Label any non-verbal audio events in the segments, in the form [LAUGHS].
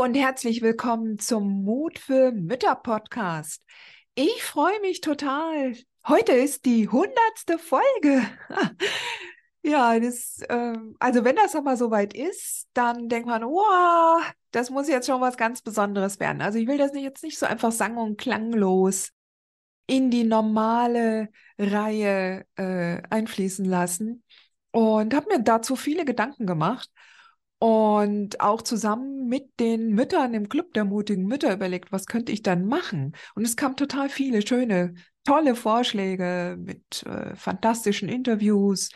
Und herzlich willkommen zum Mut für Mütter Podcast. Ich freue mich total. Heute ist die hundertste Folge. [LAUGHS] ja, das, äh, also wenn das aber soweit ist, dann denkt man, wow, das muss jetzt schon was ganz Besonderes werden. Also ich will das jetzt nicht so einfach sang- und klanglos in die normale Reihe äh, einfließen lassen und habe mir dazu viele Gedanken gemacht und auch zusammen mit den Müttern im Club der mutigen Mütter überlegt, was könnte ich dann machen? Und es kamen total viele schöne, tolle Vorschläge mit äh, fantastischen Interviews.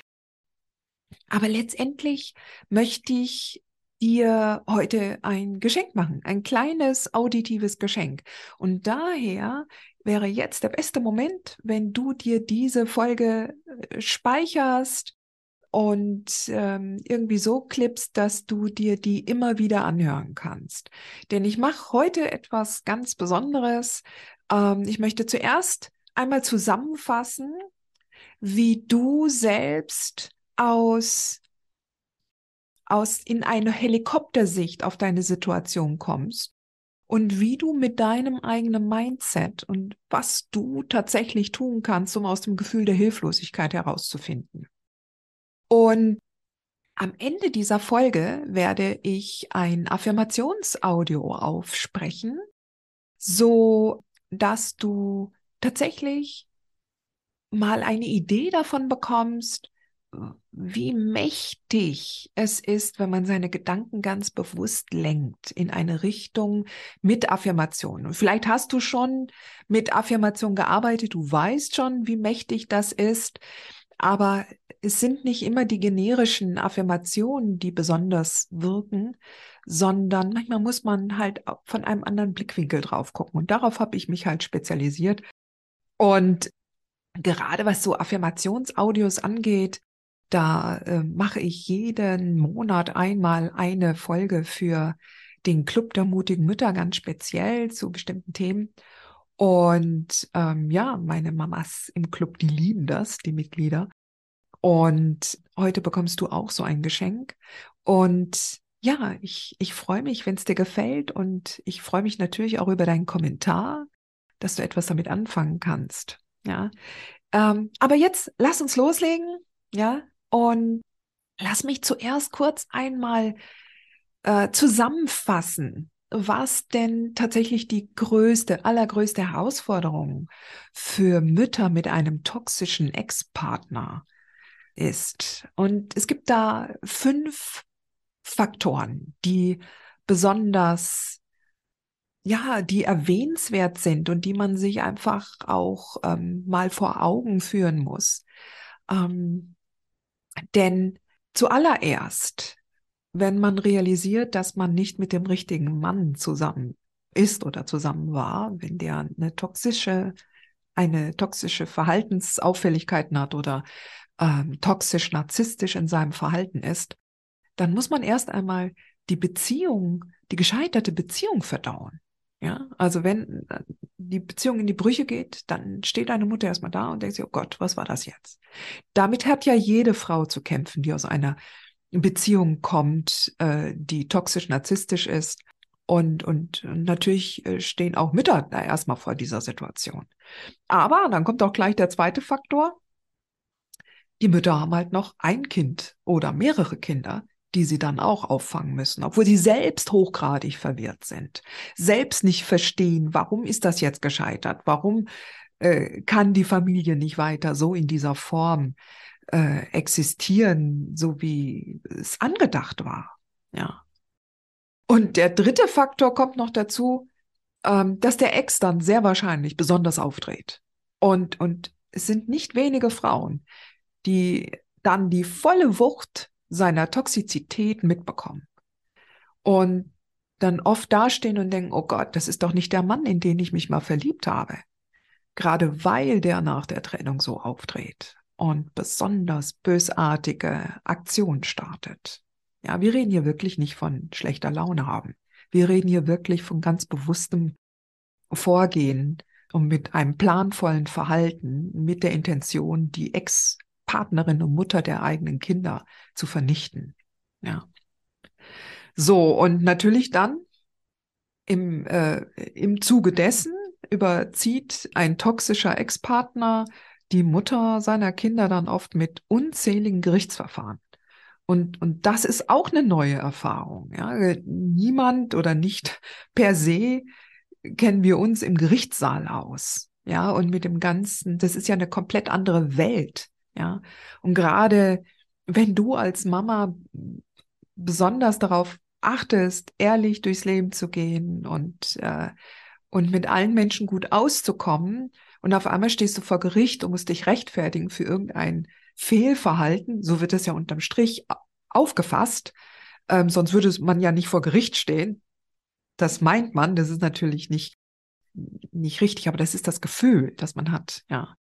Aber letztendlich möchte ich dir heute ein Geschenk machen, ein kleines auditives Geschenk. Und daher wäre jetzt der beste Moment, wenn du dir diese Folge äh, speicherst, und ähm, irgendwie so klippst, dass du dir die immer wieder anhören kannst. Denn ich mache heute etwas ganz Besonderes. Ähm, ich möchte zuerst einmal zusammenfassen, wie du selbst aus aus in eine Helikoptersicht auf deine Situation kommst und wie du mit deinem eigenen Mindset und was du tatsächlich tun kannst, um aus dem Gefühl der Hilflosigkeit herauszufinden. Und am Ende dieser Folge werde ich ein Affirmationsaudio aufsprechen, so dass du tatsächlich mal eine Idee davon bekommst, wie mächtig es ist, wenn man seine Gedanken ganz bewusst lenkt in eine Richtung mit Affirmation. Und vielleicht hast du schon mit Affirmation gearbeitet, du weißt schon, wie mächtig das ist, aber es sind nicht immer die generischen Affirmationen, die besonders wirken, sondern manchmal muss man halt von einem anderen Blickwinkel drauf gucken. Und darauf habe ich mich halt spezialisiert. Und gerade was so Affirmationsaudios angeht, da äh, mache ich jeden Monat einmal eine Folge für den Club der mutigen Mütter ganz speziell zu bestimmten Themen. Und ähm, ja, meine Mamas im Club, die lieben das, die Mitglieder. Und heute bekommst du auch so ein Geschenk. Und ja, ich, ich freue mich, wenn es dir gefällt. Und ich freue mich natürlich auch über deinen Kommentar, dass du etwas damit anfangen kannst. Ja. Ähm, aber jetzt lass uns loslegen. Ja. Und lass mich zuerst kurz einmal äh, zusammenfassen, was denn tatsächlich die größte, allergrößte Herausforderung für Mütter mit einem toxischen Ex-Partner ist. Und es gibt da fünf Faktoren, die besonders, ja, die erwähnenswert sind und die man sich einfach auch ähm, mal vor Augen führen muss. Ähm, denn zuallererst, wenn man realisiert, dass man nicht mit dem richtigen Mann zusammen ist oder zusammen war, wenn der eine toxische, eine toxische Verhaltensauffälligkeiten hat oder ähm, toxisch, narzisstisch in seinem Verhalten ist, dann muss man erst einmal die Beziehung, die gescheiterte Beziehung verdauen. Ja, also wenn äh, die Beziehung in die Brüche geht, dann steht eine Mutter erstmal da und denkt sich, oh Gott, was war das jetzt? Damit hat ja jede Frau zu kämpfen, die aus einer Beziehung kommt, äh, die toxisch narzisstisch ist. Und, und natürlich äh, stehen auch Mütter da erstmal vor dieser Situation. Aber dann kommt auch gleich der zweite Faktor. Die Mütter haben halt noch ein Kind oder mehrere Kinder, die sie dann auch auffangen müssen, obwohl sie selbst hochgradig verwirrt sind, selbst nicht verstehen, warum ist das jetzt gescheitert, warum äh, kann die Familie nicht weiter so in dieser Form äh, existieren, so wie es angedacht war. Ja. Und der dritte Faktor kommt noch dazu, ähm, dass der Ex dann sehr wahrscheinlich besonders aufdreht. Und, und es sind nicht wenige Frauen, die dann die volle Wucht seiner Toxizität mitbekommen. Und dann oft dastehen und denken, oh Gott, das ist doch nicht der Mann, in den ich mich mal verliebt habe. Gerade weil der nach der Trennung so aufdreht und besonders bösartige Aktionen startet. Ja, wir reden hier wirklich nicht von schlechter Laune haben. Wir reden hier wirklich von ganz bewusstem Vorgehen und mit einem planvollen Verhalten mit der Intention, die Ex-Partnerin und Mutter der eigenen Kinder zu vernichten. Ja. So, und natürlich dann im, äh, im Zuge dessen überzieht ein toxischer Ex-Partner die Mutter seiner Kinder dann oft mit unzähligen Gerichtsverfahren. Und, und das ist auch eine neue Erfahrung. Ja? Niemand oder nicht per se kennen wir uns im Gerichtssaal aus. Ja, und mit dem Ganzen, das ist ja eine komplett andere Welt. Ja, und gerade wenn du als Mama besonders darauf achtest, ehrlich durchs Leben zu gehen und, äh, und mit allen Menschen gut auszukommen, und auf einmal stehst du vor Gericht und musst dich rechtfertigen für irgendein Fehlverhalten, so wird es ja unterm Strich aufgefasst, ähm, sonst würde man ja nicht vor Gericht stehen. Das meint man, das ist natürlich nicht, nicht richtig, aber das ist das Gefühl, das man hat, ja.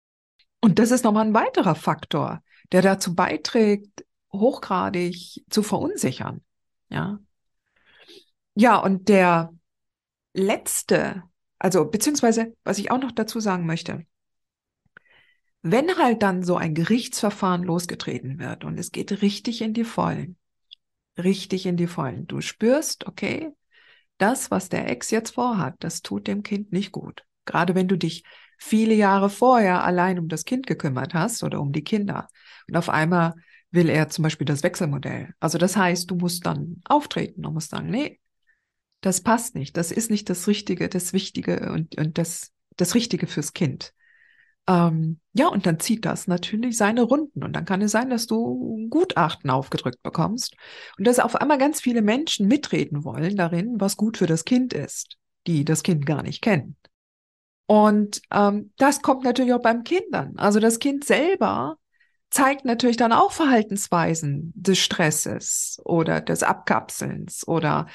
Und das ist nochmal ein weiterer Faktor, der dazu beiträgt, hochgradig zu verunsichern, ja. Ja, und der letzte, also beziehungsweise, was ich auch noch dazu sagen möchte, wenn halt dann so ein Gerichtsverfahren losgetreten wird und es geht richtig in die Vollen, richtig in die Vollen, du spürst, okay, das, was der Ex jetzt vorhat, das tut dem Kind nicht gut. Gerade wenn du dich viele Jahre vorher allein um das Kind gekümmert hast oder um die Kinder und auf einmal will er zum Beispiel das Wechselmodell. Also das heißt, du musst dann auftreten und musst sagen, nee, das passt nicht, das ist nicht das Richtige, das Wichtige und, und das, das Richtige fürs Kind. Ähm, ja, und dann zieht das natürlich seine Runden. Und dann kann es sein, dass du Gutachten aufgedrückt bekommst und dass auf einmal ganz viele Menschen mitreden wollen darin, was gut für das Kind ist, die das Kind gar nicht kennen. Und ähm, das kommt natürlich auch beim Kindern. Also das Kind selber zeigt natürlich dann auch Verhaltensweisen des Stresses oder des Abkapselns oder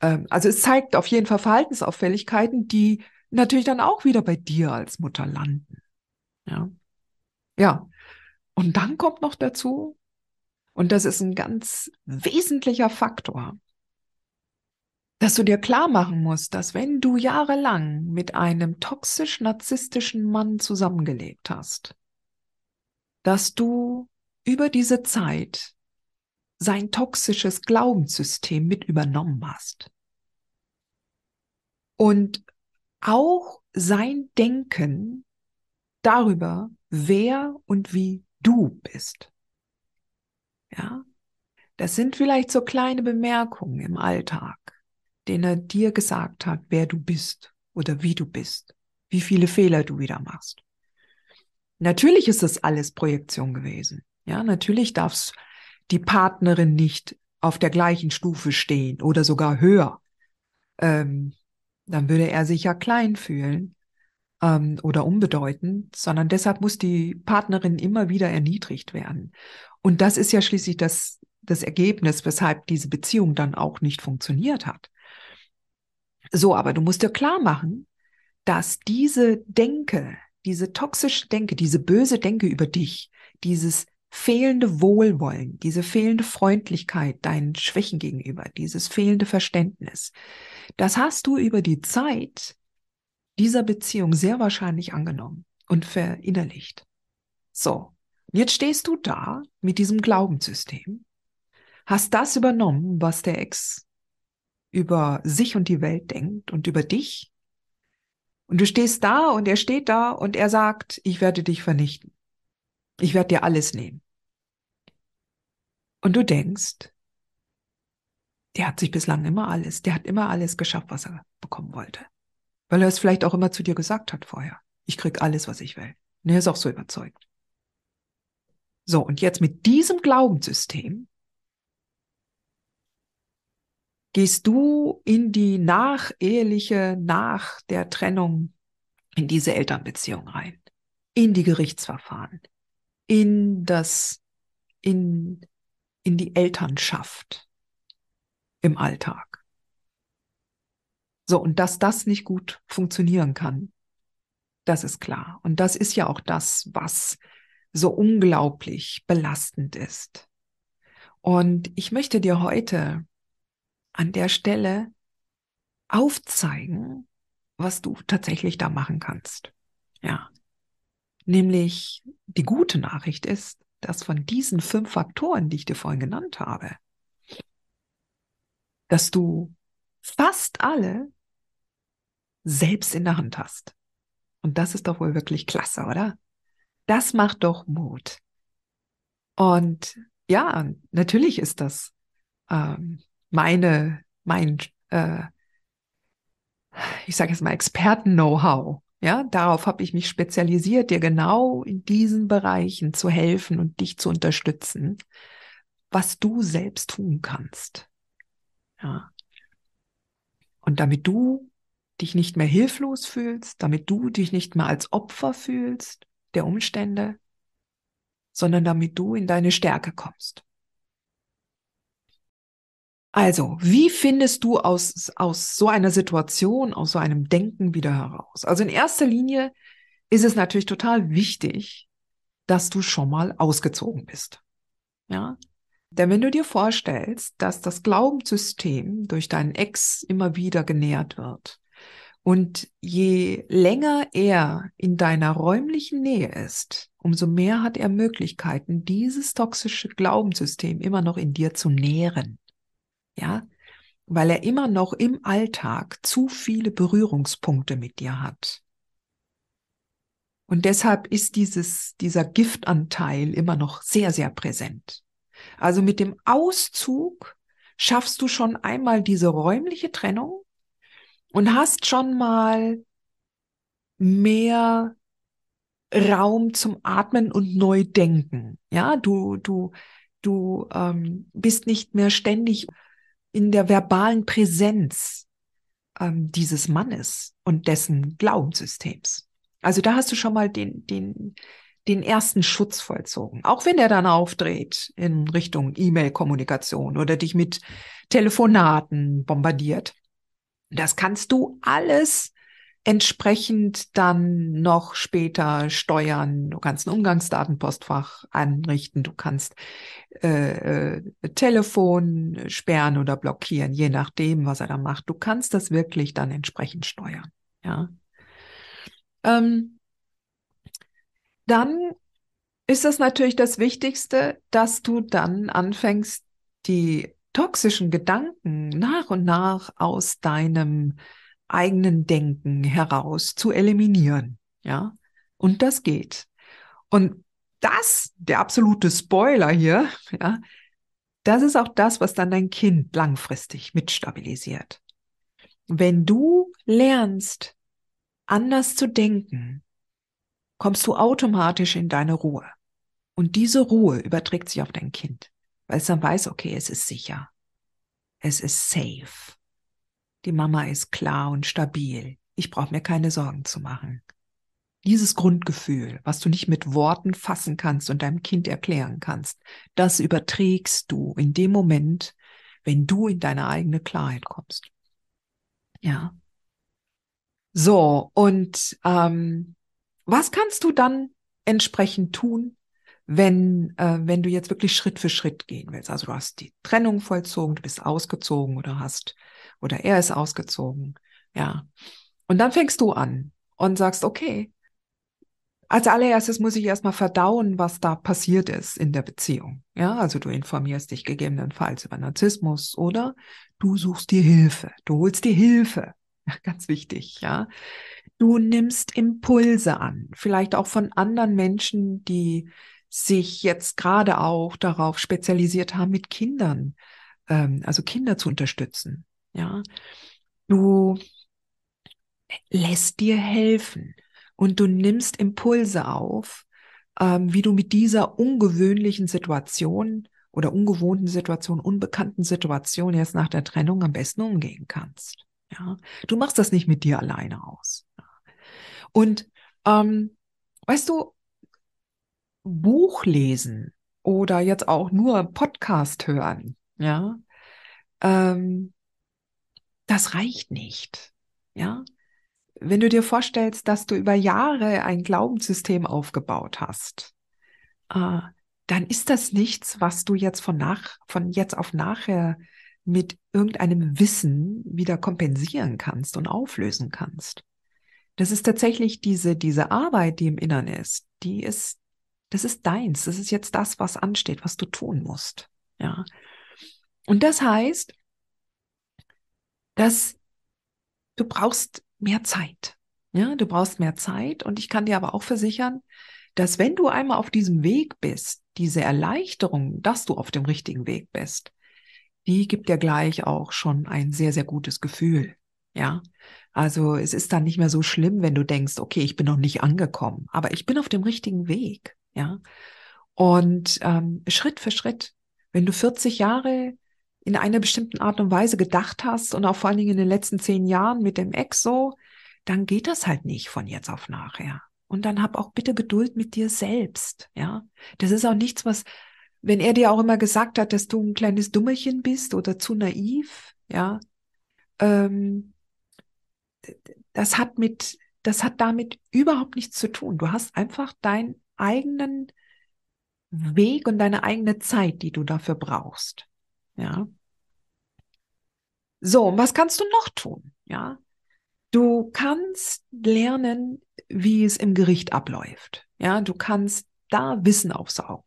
ähm, also es zeigt auf jeden Fall Verhaltensauffälligkeiten, die natürlich dann auch wieder bei dir als Mutter landen. Ja. Ja. Und dann kommt noch dazu, und das ist ein ganz wesentlicher Faktor, dass du dir klar machen musst, dass wenn du jahrelang mit einem toxisch-narzisstischen Mann zusammengelebt hast, dass du über diese Zeit sein toxisches Glaubenssystem mit übernommen hast. Und auch sein Denken darüber, wer und wie du bist. Ja, das sind vielleicht so kleine Bemerkungen im Alltag, denen er dir gesagt hat, wer du bist oder wie du bist, wie viele Fehler du wieder machst. Natürlich ist das alles Projektion gewesen. Ja, natürlich darf's die Partnerin nicht auf der gleichen Stufe stehen oder sogar höher. Ähm, dann würde er sich ja klein fühlen ähm, oder unbedeutend, sondern deshalb muss die Partnerin immer wieder erniedrigt werden. Und das ist ja schließlich das, das Ergebnis, weshalb diese Beziehung dann auch nicht funktioniert hat. So, aber du musst dir klar machen, dass diese Denke, diese toxische Denke, diese böse Denke über dich, dieses fehlende Wohlwollen, diese fehlende Freundlichkeit deinen Schwächen gegenüber, dieses fehlende Verständnis, das hast du über die Zeit dieser Beziehung sehr wahrscheinlich angenommen und verinnerlicht. So, jetzt stehst du da mit diesem Glaubenssystem, hast das übernommen, was der Ex über sich und die Welt denkt und über dich. Und du stehst da und er steht da und er sagt, ich werde dich vernichten. Ich werde dir alles nehmen. Und du denkst, der hat sich bislang immer alles, der hat immer alles geschafft, was er bekommen wollte. Weil er es vielleicht auch immer zu dir gesagt hat vorher. Ich krieg alles, was ich will. Und er ist auch so überzeugt. So, und jetzt mit diesem Glaubenssystem gehst du in die nacheheliche, nach der Trennung, in diese Elternbeziehung rein, in die Gerichtsverfahren, in das, in, in die Elternschaft im Alltag. So, und dass das nicht gut funktionieren kann, das ist klar. Und das ist ja auch das, was so unglaublich belastend ist. Und ich möchte dir heute an der Stelle aufzeigen, was du tatsächlich da machen kannst. Ja. Nämlich die gute Nachricht ist, dass von diesen fünf Faktoren, die ich dir vorhin genannt habe, dass du fast alle selbst in der Hand hast. Und das ist doch wohl wirklich klasse, oder? Das macht doch Mut. Und ja, natürlich ist das ähm, meine, mein, äh, ich sage jetzt mal Experten-Know-how. Ja, darauf habe ich mich spezialisiert, dir genau in diesen Bereichen zu helfen und dich zu unterstützen, was du selbst tun kannst. Ja. Und damit du dich nicht mehr hilflos fühlst, damit du dich nicht mehr als Opfer fühlst der Umstände, sondern damit du in deine Stärke kommst. Also, wie findest du aus, aus so einer Situation, aus so einem Denken wieder heraus? Also in erster Linie ist es natürlich total wichtig, dass du schon mal ausgezogen bist. Ja? Denn wenn du dir vorstellst, dass das Glaubenssystem durch deinen Ex immer wieder genährt wird und je länger er in deiner räumlichen Nähe ist, umso mehr hat er Möglichkeiten, dieses toxische Glaubenssystem immer noch in dir zu nähren ja, weil er immer noch im Alltag zu viele Berührungspunkte mit dir hat. Und deshalb ist dieses, dieser Giftanteil immer noch sehr, sehr präsent. Also mit dem Auszug schaffst du schon einmal diese räumliche Trennung und hast schon mal mehr Raum zum Atmen und Neudenken. Ja, du, du, du ähm, bist nicht mehr ständig in der verbalen Präsenz ähm, dieses Mannes und dessen Glaubenssystems. Also da hast du schon mal den, den, den ersten Schutz vollzogen. Auch wenn er dann aufdreht in Richtung E-Mail-Kommunikation oder dich mit Telefonaten bombardiert. Das kannst du alles entsprechend dann noch später steuern. Du kannst ein Umgangsdatenpostfach anrichten, du kannst äh, äh, Telefon sperren oder blockieren, je nachdem, was er da macht. Du kannst das wirklich dann entsprechend steuern. Ja. Ähm, dann ist das natürlich das Wichtigste, dass du dann anfängst, die toxischen Gedanken nach und nach aus deinem eigenen Denken heraus zu eliminieren. Ja, und das geht. Und das, der absolute Spoiler hier, [LAUGHS] ja, das ist auch das, was dann dein Kind langfristig mitstabilisiert. Wenn du lernst, anders zu denken, kommst du automatisch in deine Ruhe. Und diese Ruhe überträgt sich auf dein Kind, weil es dann weiß, okay, es ist sicher. Es ist safe. Die Mama ist klar und stabil. Ich brauche mir keine Sorgen zu machen. Dieses Grundgefühl, was du nicht mit Worten fassen kannst und deinem Kind erklären kannst, das überträgst du in dem Moment, wenn du in deine eigene Klarheit kommst. Ja. So, und ähm, was kannst du dann entsprechend tun, wenn, äh, wenn du jetzt wirklich Schritt für Schritt gehen willst? Also du hast die Trennung vollzogen, du bist ausgezogen oder hast oder er ist ausgezogen. Ja. Und dann fängst du an und sagst, okay, als allererstes muss ich erstmal verdauen, was da passiert ist in der Beziehung. Ja, also du informierst dich gegebenenfalls über Narzissmus oder du suchst dir Hilfe. Du holst dir Hilfe. [LAUGHS] Ganz wichtig, ja. Du nimmst Impulse an, vielleicht auch von anderen Menschen, die sich jetzt gerade auch darauf spezialisiert haben, mit Kindern, ähm, also Kinder zu unterstützen. Ja, du lässt dir helfen und du nimmst Impulse auf, ähm, wie du mit dieser ungewöhnlichen Situation oder ungewohnten Situationen, unbekannten Situationen jetzt nach der Trennung am besten umgehen kannst. Ja, du machst das nicht mit dir alleine aus. Und ähm, weißt du, Buch lesen oder jetzt auch nur Podcast hören, ja, ähm, das reicht nicht. Ja, wenn du dir vorstellst, dass du über Jahre ein Glaubenssystem aufgebaut hast, äh, dann ist das nichts, was du jetzt von nach, von jetzt auf nachher mit irgendeinem Wissen wieder kompensieren kannst und auflösen kannst. Das ist tatsächlich diese, diese Arbeit, die im Innern ist, die ist, das ist deins. Das ist jetzt das, was ansteht, was du tun musst. Ja. Und das heißt, dass du brauchst mehr Zeit. Ja, du brauchst mehr Zeit und ich kann dir aber auch versichern, dass wenn du einmal auf diesem Weg bist, diese Erleichterung, dass du auf dem richtigen Weg bist, die gibt dir gleich auch schon ein sehr, sehr gutes Gefühl. Ja, also es ist dann nicht mehr so schlimm, wenn du denkst, okay, ich bin noch nicht angekommen, aber ich bin auf dem richtigen Weg. Ja, und ähm, Schritt für Schritt, wenn du 40 Jahre in einer bestimmten Art und Weise gedacht hast und auch vor allen Dingen in den letzten zehn Jahren mit dem Ex so, dann geht das halt nicht von jetzt auf nachher. Und dann hab auch bitte Geduld mit dir selbst, ja. Das ist auch nichts, was, wenn er dir auch immer gesagt hat, dass du ein kleines Dummerchen bist oder zu naiv, ja, ähm, das hat mit, das hat damit überhaupt nichts zu tun. Du hast einfach deinen eigenen Weg und deine eigene Zeit, die du dafür brauchst. Ja. So, was kannst du noch tun? Ja. Du kannst lernen, wie es im Gericht abläuft. Ja, du kannst da Wissen aufsaugen.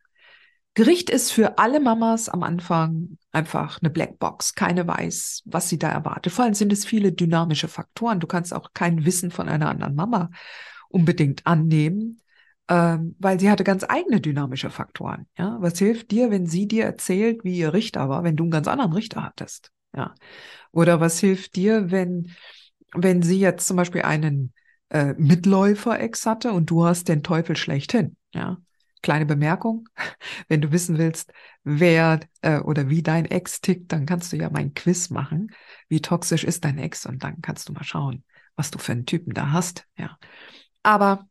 Gericht ist für alle Mamas am Anfang einfach eine Blackbox. Keine weiß, was sie da erwartet. Vor allem sind es viele dynamische Faktoren. Du kannst auch kein Wissen von einer anderen Mama unbedingt annehmen, ähm, weil sie hatte ganz eigene dynamische Faktoren. Ja, was hilft dir, wenn sie dir erzählt, wie ihr Richter war, wenn du einen ganz anderen Richter hattest? Ja, oder was hilft dir, wenn wenn sie jetzt zum Beispiel einen äh, Mitläufer-Ex hatte und du hast den Teufel schlechthin? Ja, kleine Bemerkung. [LAUGHS] Wenn du wissen willst, wer äh, oder wie dein Ex tickt, dann kannst du ja mein Quiz machen. Wie toxisch ist dein Ex? Und dann kannst du mal schauen, was du für einen Typen da hast. Ja, aber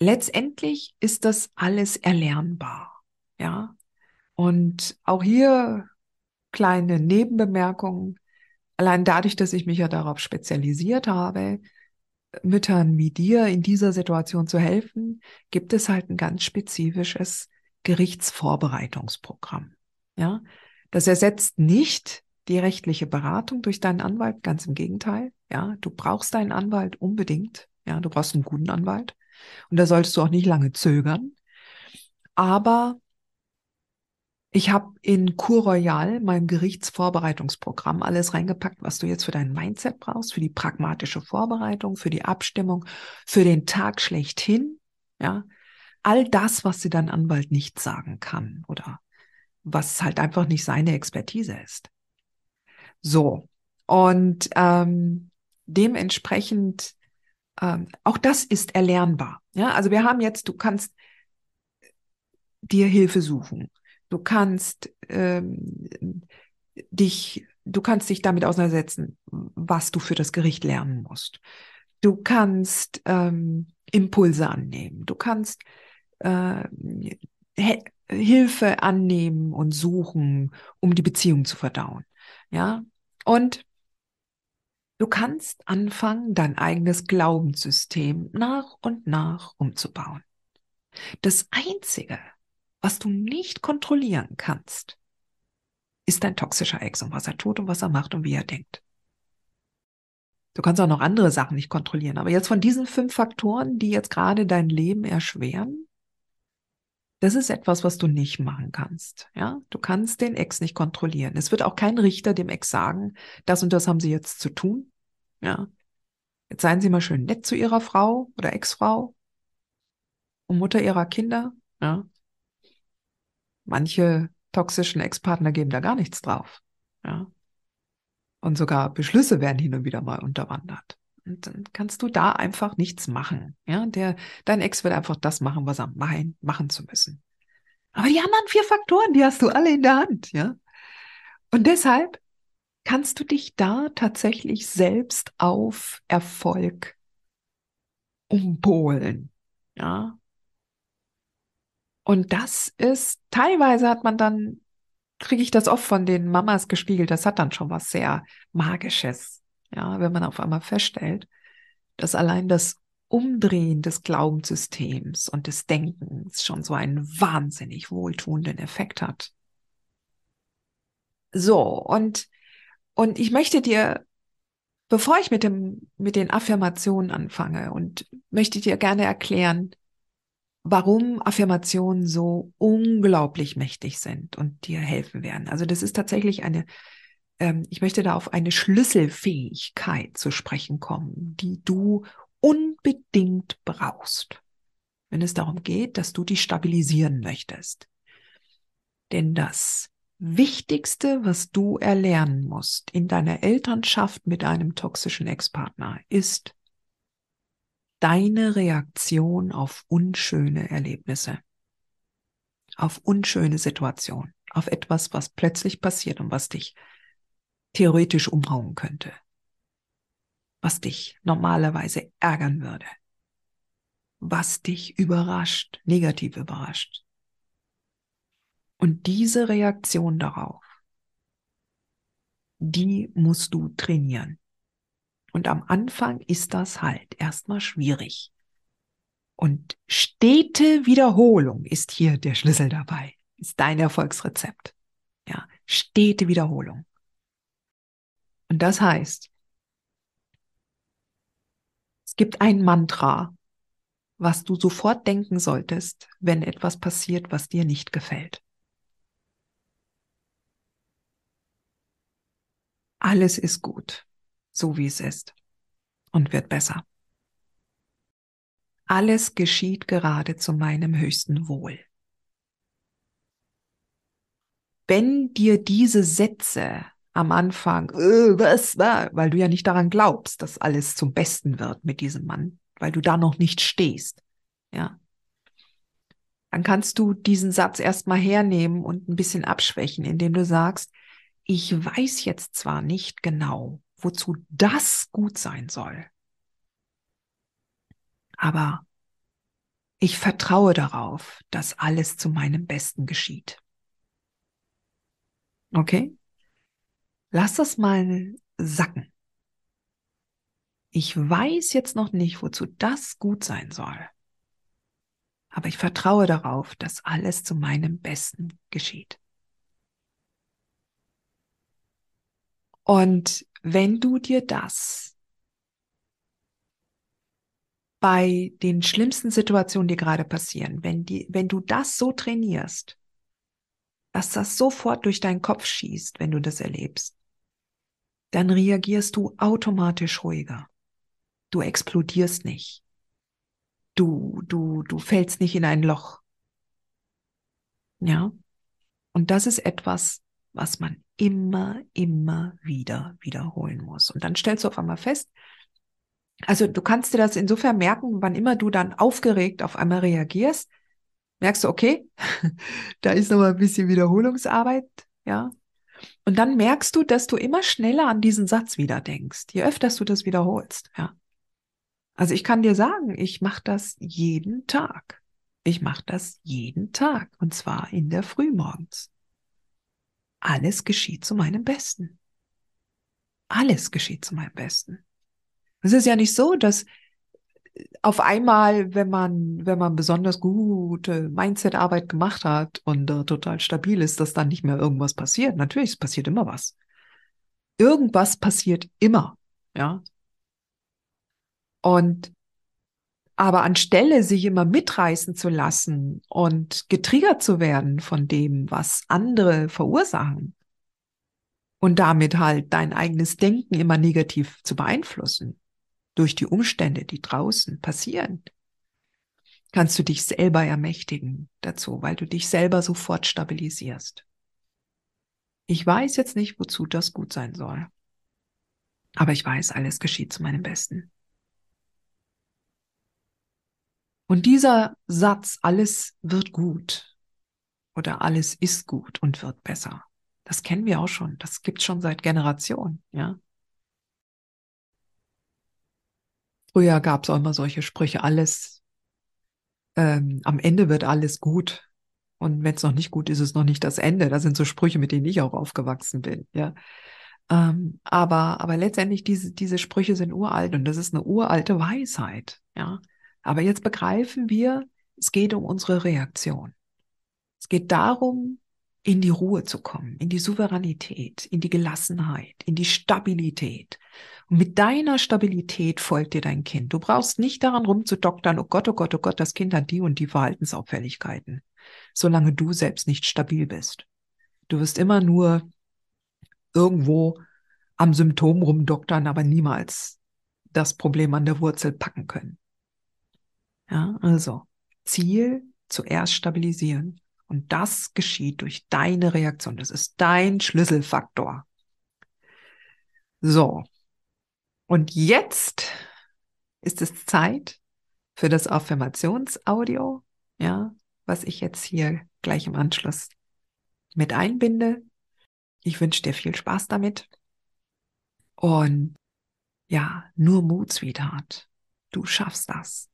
letztendlich ist das alles erlernbar. Ja. Und auch hier kleine Nebenbemerkungen. Allein dadurch, dass ich mich ja darauf spezialisiert habe, Müttern wie dir in dieser Situation zu helfen, gibt es halt ein ganz spezifisches Gerichtsvorbereitungsprogramm. Ja. Das ersetzt nicht die rechtliche Beratung durch deinen Anwalt, ganz im Gegenteil. Ja, du brauchst deinen Anwalt unbedingt. Ja, du brauchst einen guten Anwalt. Und da solltest du auch nicht lange zögern. Aber ich habe in Cour Royal, meinem Gerichtsvorbereitungsprogramm, alles reingepackt, was du jetzt für dein Mindset brauchst, für die pragmatische Vorbereitung, für die Abstimmung, für den Tag schlechthin. Ja, all das, was dir dein Anwalt nicht sagen kann oder was halt einfach nicht seine Expertise ist. So und ähm, dementsprechend ähm, auch das ist erlernbar. Ja, also wir haben jetzt, du kannst dir Hilfe suchen. Du kannst ähm, dich, du kannst dich damit auseinandersetzen, was du für das Gericht lernen musst. Du kannst ähm, Impulse annehmen. Du kannst äh, Hilfe annehmen und suchen, um die Beziehung zu verdauen. Ja, und Du kannst anfangen, dein eigenes Glaubenssystem nach und nach umzubauen. Das Einzige, was du nicht kontrollieren kannst, ist dein toxischer Ex und was er tut und was er macht und wie er denkt. Du kannst auch noch andere Sachen nicht kontrollieren, aber jetzt von diesen fünf Faktoren, die jetzt gerade dein Leben erschweren, das ist etwas, was du nicht machen kannst. Ja, du kannst den Ex nicht kontrollieren. Es wird auch kein Richter dem Ex sagen, das und das haben sie jetzt zu tun. Ja. Jetzt seien Sie mal schön nett zu Ihrer Frau oder Ex-Frau und Mutter Ihrer Kinder. Ja. Manche toxischen Ex-Partner geben da gar nichts drauf. Ja. Und sogar Beschlüsse werden hin und wieder mal unterwandert. Und dann kannst du da einfach nichts machen. Ja, der, dein Ex wird einfach das machen, was er meint, machen zu müssen. Aber die anderen vier Faktoren, die hast du alle in der Hand, ja. Und deshalb kannst du dich da tatsächlich selbst auf Erfolg umpolen, ja. Und das ist, teilweise hat man dann, kriege ich das oft von den Mamas gespiegelt, das hat dann schon was sehr Magisches, ja, wenn man auf einmal feststellt, dass allein das Umdrehen des Glaubenssystems und des Denkens schon so einen wahnsinnig wohltuenden Effekt hat. So, und, und ich möchte dir, bevor ich mit dem, mit den Affirmationen anfange und möchte dir gerne erklären, warum Affirmationen so unglaublich mächtig sind und dir helfen werden. Also das ist tatsächlich eine, ähm, ich möchte da auf eine Schlüsselfähigkeit zu sprechen kommen, die du unbedingt brauchst, wenn es darum geht, dass du dich stabilisieren möchtest. Denn das Wichtigste, was du erlernen musst in deiner Elternschaft mit einem toxischen Ex-Partner, ist deine Reaktion auf unschöne Erlebnisse, auf unschöne Situationen, auf etwas, was plötzlich passiert und was dich theoretisch umhauen könnte was dich normalerweise ärgern würde, was dich überrascht, negativ überrascht. Und diese Reaktion darauf, die musst du trainieren. Und am Anfang ist das halt erstmal schwierig. Und stete Wiederholung ist hier der Schlüssel dabei, ist dein Erfolgsrezept. Ja, stete Wiederholung. Und das heißt, gibt ein Mantra, was du sofort denken solltest, wenn etwas passiert, was dir nicht gefällt. Alles ist gut, so wie es ist und wird besser. Alles geschieht gerade zu meinem höchsten Wohl. Wenn dir diese Sätze am Anfang, äh, was war, weil du ja nicht daran glaubst, dass alles zum Besten wird mit diesem Mann, weil du da noch nicht stehst. Ja. Dann kannst du diesen Satz erstmal hernehmen und ein bisschen abschwächen, indem du sagst, ich weiß jetzt zwar nicht genau, wozu das gut sein soll, aber ich vertraue darauf, dass alles zu meinem Besten geschieht. Okay? Lass das mal sacken. Ich weiß jetzt noch nicht, wozu das gut sein soll. Aber ich vertraue darauf, dass alles zu meinem Besten geschieht. Und wenn du dir das bei den schlimmsten Situationen, die gerade passieren, wenn, die, wenn du das so trainierst, dass das sofort durch deinen Kopf schießt, wenn du das erlebst, dann reagierst du automatisch ruhiger. Du explodierst nicht. Du, du, du fällst nicht in ein Loch. Ja? Und das ist etwas, was man immer, immer wieder wiederholen muss. Und dann stellst du auf einmal fest, also du kannst dir das insofern merken, wann immer du dann aufgeregt auf einmal reagierst, merkst du, okay, [LAUGHS] da ist noch mal ein bisschen Wiederholungsarbeit, ja, und dann merkst du, dass du immer schneller an diesen Satz wieder denkst, je öfter du das wiederholst, ja. Also ich kann dir sagen, ich mache das jeden Tag. Ich mache das jeden Tag und zwar in der Früh morgens. Alles geschieht zu meinem Besten. Alles geschieht zu meinem Besten. Es ist ja nicht so, dass auf einmal, wenn man, wenn man besonders gute Mindset-Arbeit gemacht hat und äh, total stabil ist, dass dann nicht mehr irgendwas passiert. Natürlich, es passiert immer was. Irgendwas passiert immer, ja. Und aber anstelle sich immer mitreißen zu lassen und getriggert zu werden von dem, was andere verursachen und damit halt dein eigenes Denken immer negativ zu beeinflussen, durch die Umstände, die draußen passieren, kannst du dich selber ermächtigen dazu, weil du dich selber sofort stabilisierst. Ich weiß jetzt nicht, wozu das gut sein soll. Aber ich weiß, alles geschieht zu meinem Besten. Und dieser Satz, alles wird gut oder alles ist gut und wird besser. Das kennen wir auch schon. Das gibt's schon seit Generationen, ja. Früher gab es auch immer solche Sprüche, alles, ähm, am Ende wird alles gut. Und wenn es noch nicht gut ist, ist es noch nicht das Ende. Das sind so Sprüche, mit denen ich auch aufgewachsen bin, ja. Ähm, aber, aber letztendlich diese, diese Sprüche sind uralt und das ist eine uralte Weisheit, ja. Aber jetzt begreifen wir, es geht um unsere Reaktion. Es geht darum, in die Ruhe zu kommen, in die Souveränität, in die Gelassenheit, in die Stabilität. Und mit deiner Stabilität folgt dir dein Kind. Du brauchst nicht daran rumzudoktern, oh Gott, oh Gott, oh Gott, das Kind hat die und die Verhaltensauffälligkeiten, solange du selbst nicht stabil bist. Du wirst immer nur irgendwo am Symptom rumdoktern, aber niemals das Problem an der Wurzel packen können. Ja, also Ziel zuerst stabilisieren. Und das geschieht durch deine Reaktion. Das ist dein Schlüsselfaktor. So. Und jetzt ist es Zeit für das Affirmationsaudio, ja, was ich jetzt hier gleich im Anschluss mit einbinde. Ich wünsche dir viel Spaß damit. Und ja, nur Mut, Sweetheart. Du schaffst das.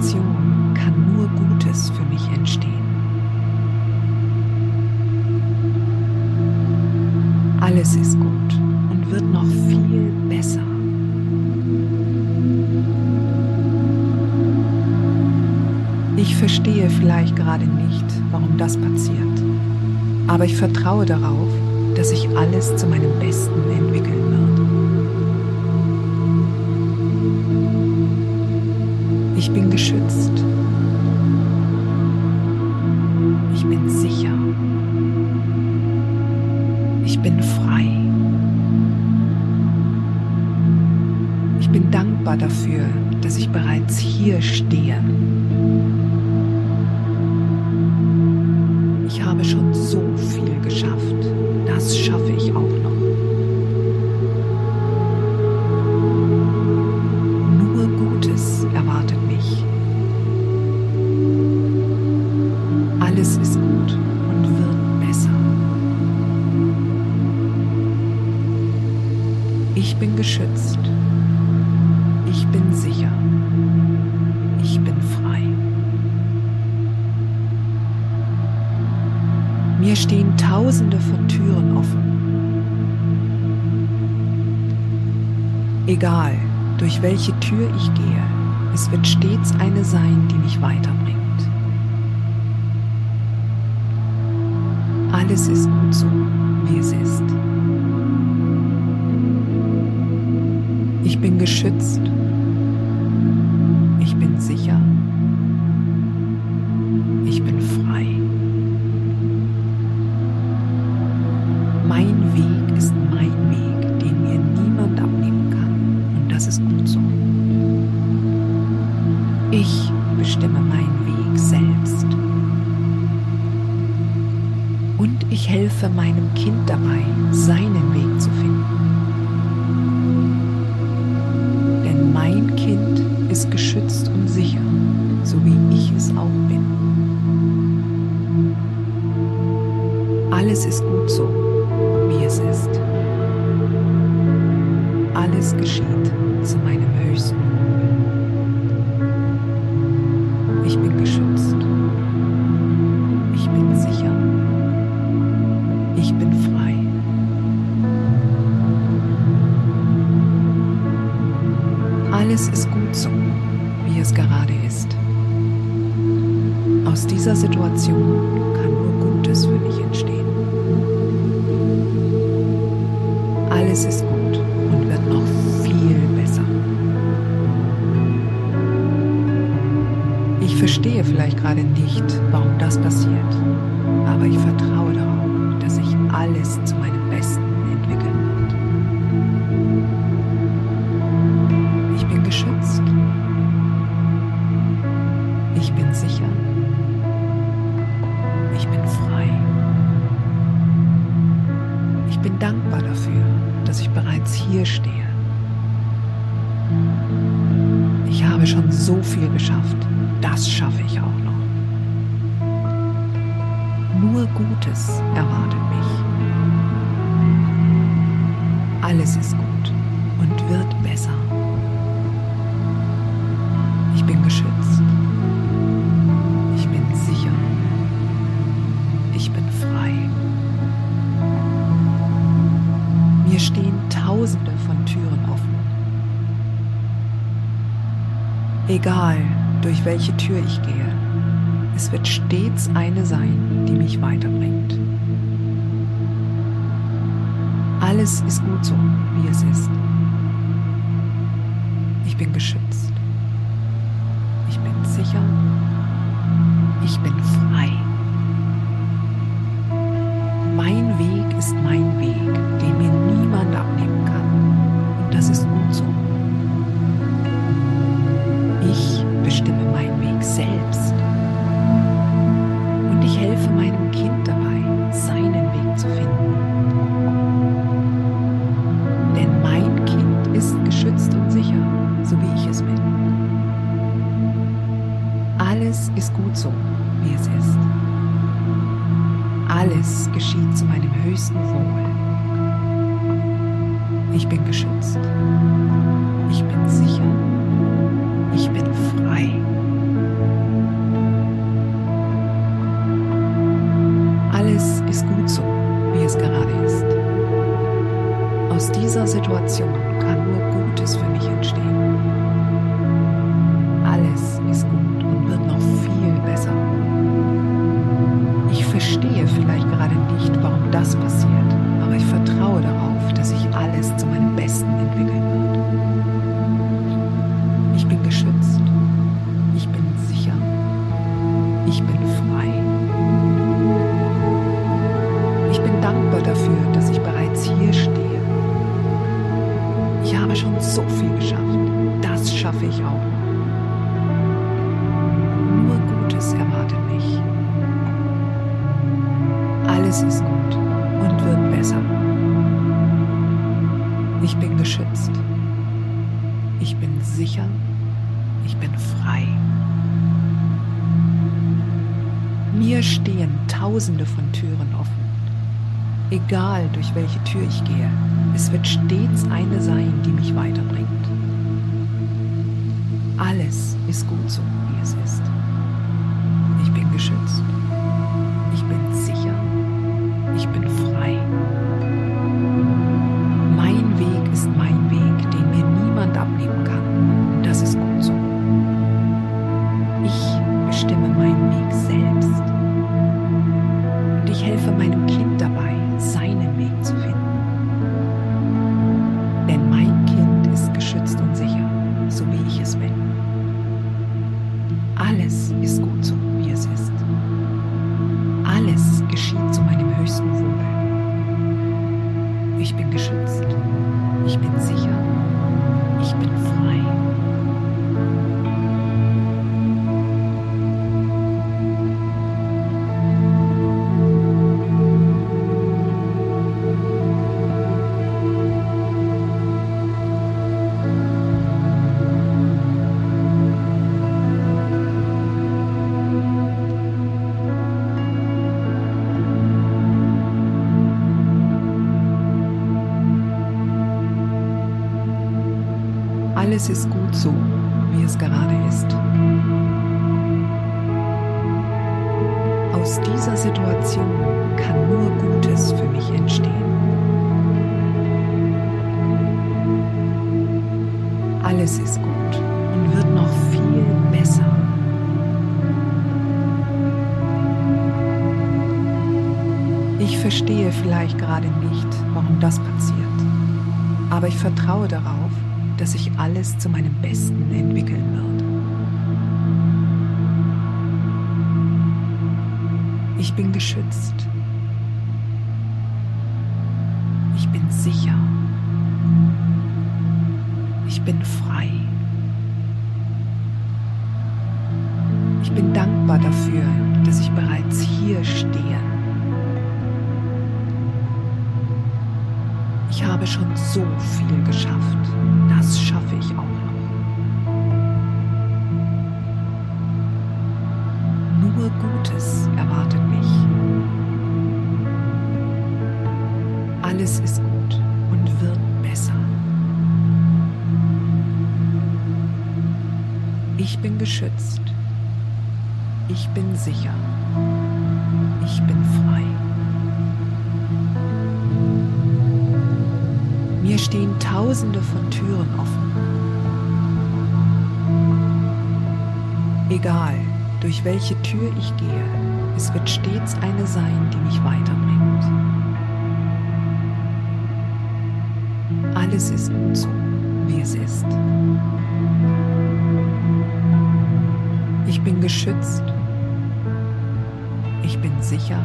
Situation kann nur Gutes für mich entstehen. Alles ist gut und wird noch viel besser. Ich verstehe vielleicht gerade nicht, warum das passiert, aber ich vertraue darauf, dass sich alles zu meinem Besten entwickeln wird. Ich bin geschützt. Ich bin sicher. Ich bin frei. Ich bin dankbar dafür, dass ich bereits hier stehe. Ist gut so, wie es ist. Ich bin geschützt. Ich bin sicher. hier stehe. Ich habe schon so viel geschafft. Das schaffe ich auch noch. Nur Gutes erwartet mich. Alles ist gut und wird besser. Egal, durch welche Tür ich gehe, es wird stets eine sein, die mich weiterbringt. Alles ist gut so, wie es ist. Ich bin geschützt. Ich bin sicher. Ich bin frei. Mein Weg ist mein Weg, den mir niemand abnehmen kann. Und das ist so, wie es ist. Alles geschieht zu meinem höchsten Wohl. Ich bin geschützt. Ich bin sicher. Ich bin frei. Alles ist gut so, wie es gerade ist. Aus dieser Situation alles zu meinem Besten entwickeln wird. Ich bin geschützt. Ich bin sicher. Ich bin frei. Ich bin dankbar dafür, dass ich bereits hier stehe habe schon so viel geschafft. Das schaffe ich auch noch. Nur Gutes erwartet mich. Alles ist gut und wird besser. Ich bin geschützt. Ich bin sicher. Ich bin frei. Stehen tausende von Türen offen. Egal, durch welche Tür ich gehe, es wird stets eine sein, die mich weiterbringt. Alles ist gut so, wie es ist. Ich bin geschützt. Ich bin sicher.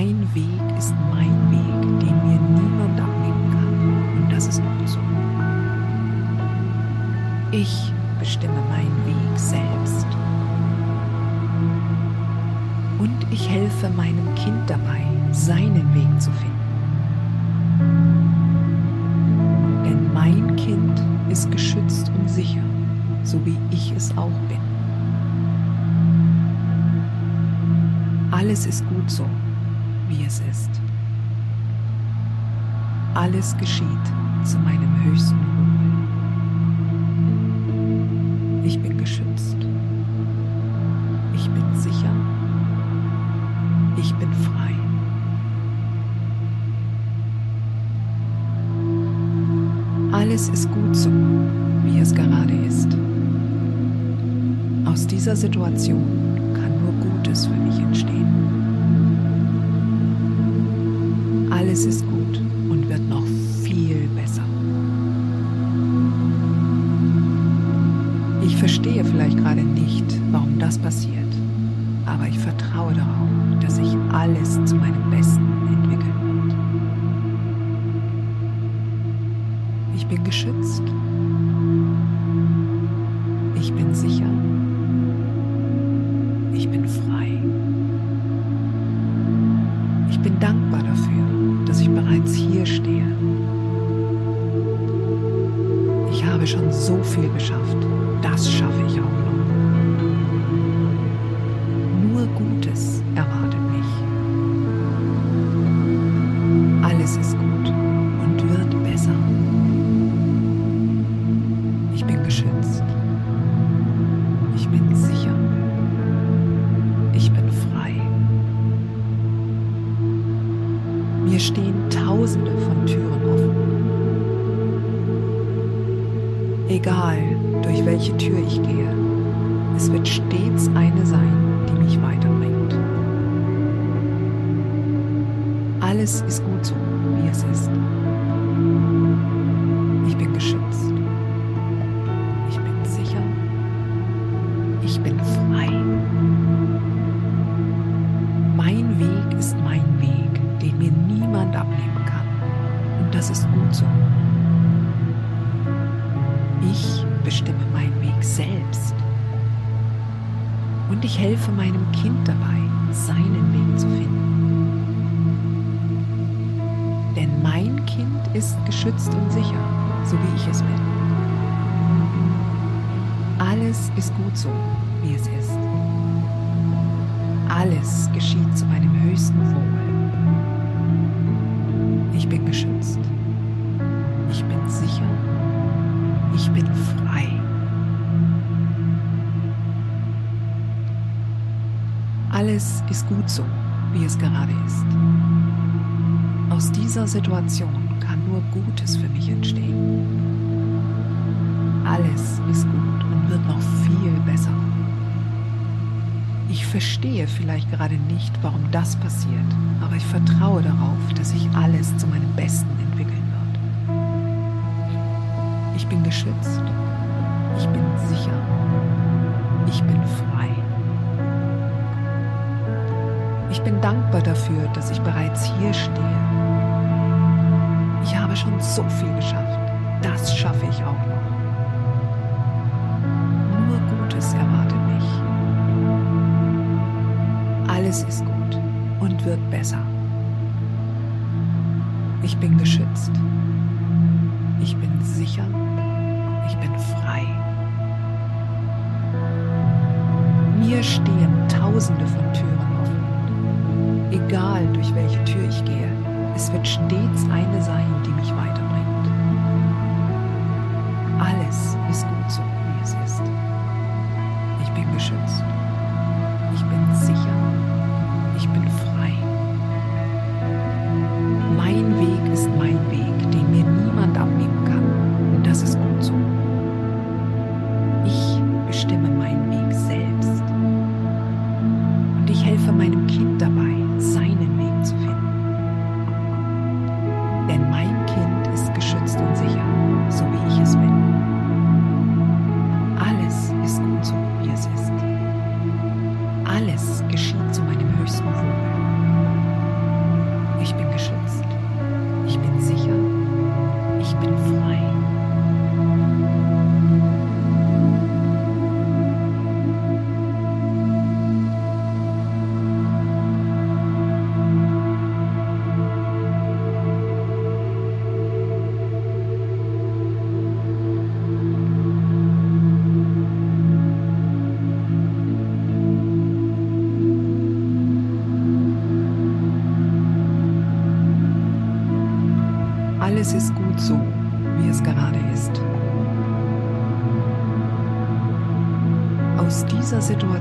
Mein Weg ist mein Weg, den mir niemand abnehmen kann. Und das ist gut so. Ich bestimme meinen Weg selbst. Und ich helfe meinem Kind dabei, seinen Weg zu finden. Denn mein Kind ist geschützt und sicher, so wie ich es auch bin. Alles ist gut so, wie es ist. Alles geschieht zu meinem höchsten Wohl. Ich bin geschützt. Ich bin sicher. Ich bin frei. Alles ist gut so, wie es gerade ist. Aus dieser Situation kann nur Gutes für mich entstehen. Alles ist gut und wird noch viel besser. Ich verstehe vielleicht gerade nicht, warum das passiert, aber ich vertraue darauf, nur Gutes für mich entstehen. Alles ist gut und wird noch viel besser. Ich verstehe vielleicht gerade nicht, warum das passiert, aber ich vertraue darauf, dass sich alles zu meinem Besten entwickeln wird. Ich bin geschützt. sicher. Ich bin frei. Ich bin dankbar dafür, dass ich bereits hier stehe. Schon so viel geschafft. Das schaffe ich auch noch. Nur Gutes erwartet mich. Alles ist gut und wird besser. Ich bin geschützt. Ich bin sicher. Ich bin frei. Mir stehen tausende von Türen offen. Egal durch welche Tür ich gehe, es wird stets eine sein, die mich weiterbringt.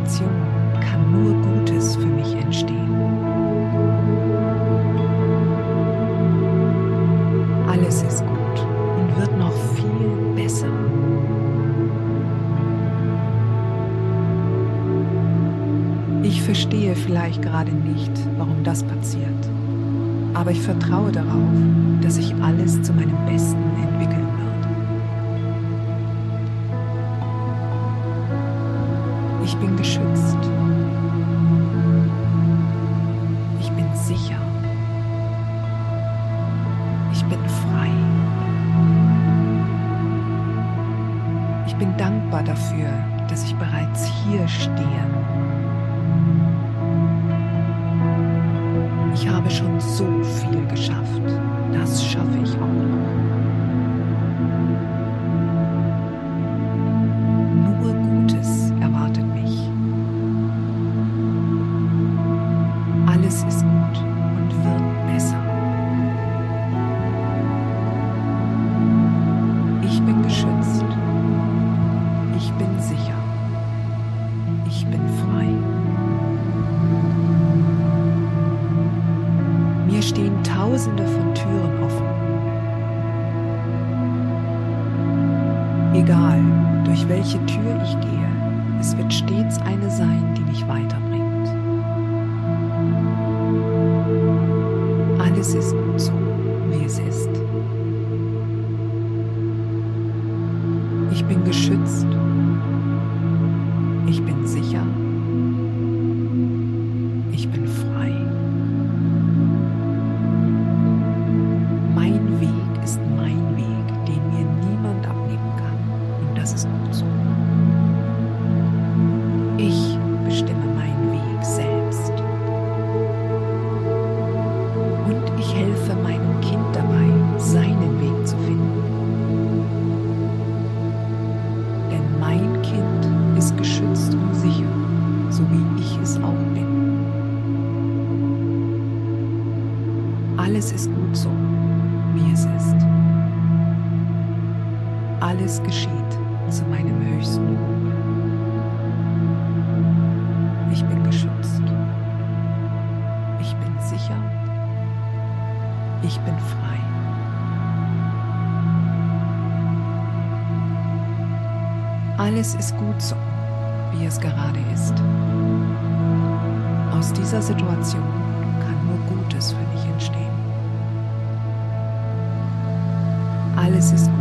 Situation kann nur Gutes für mich entstehen. Alles ist gut und wird noch viel besser. Ich verstehe vielleicht gerade nicht, warum das passiert, aber ich vertraue darauf, Ich habe schon so viel geschafft. Das schaffe ich auch noch. Alles geschieht zu meinem höchsten Wohl. Ich bin geschützt. Ich bin sicher. Ich bin frei. Alles ist gut so, wie es gerade ist. Aus dieser Situation kann nur Gutes für mich entstehen. Alles ist gut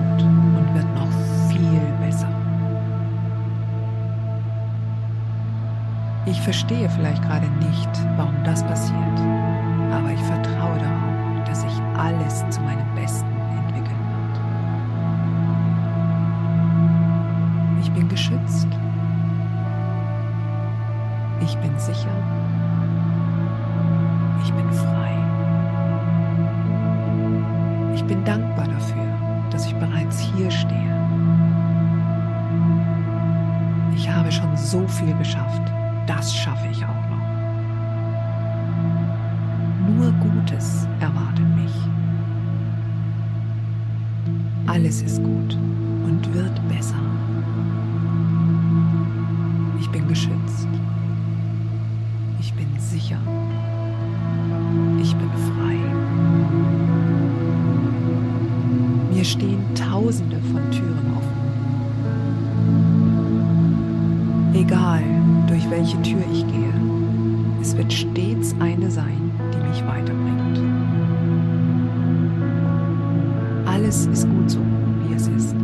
verstehe vielleicht gerade nicht, warum das passiert, aber ich vertraue darauf, dass ich alles zu meinem durch welche Tür ich gehe. Es wird stets eine sein, die mich weiterbringt. Alles ist gut so, wie es ist.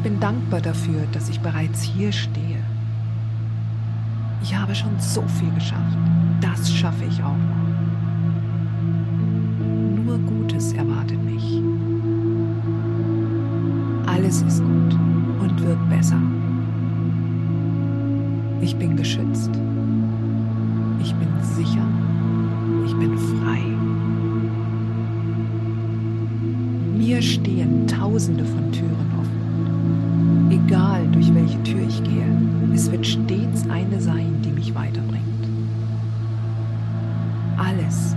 Ich bin dankbar dafür, dass ich bereits hier stehe. Ich habe schon so viel geschafft. Das schaffe ich auch noch. Nur Gutes erwartet mich. Alles ist gut und wird besser. Ich bin geschützt. Ich bin sicher. Ich bin frei. Mir stehen tausende von Türen egal durch welche Tür ich gehe, es wird stets eine sein, die mich weiterbringt. Alles,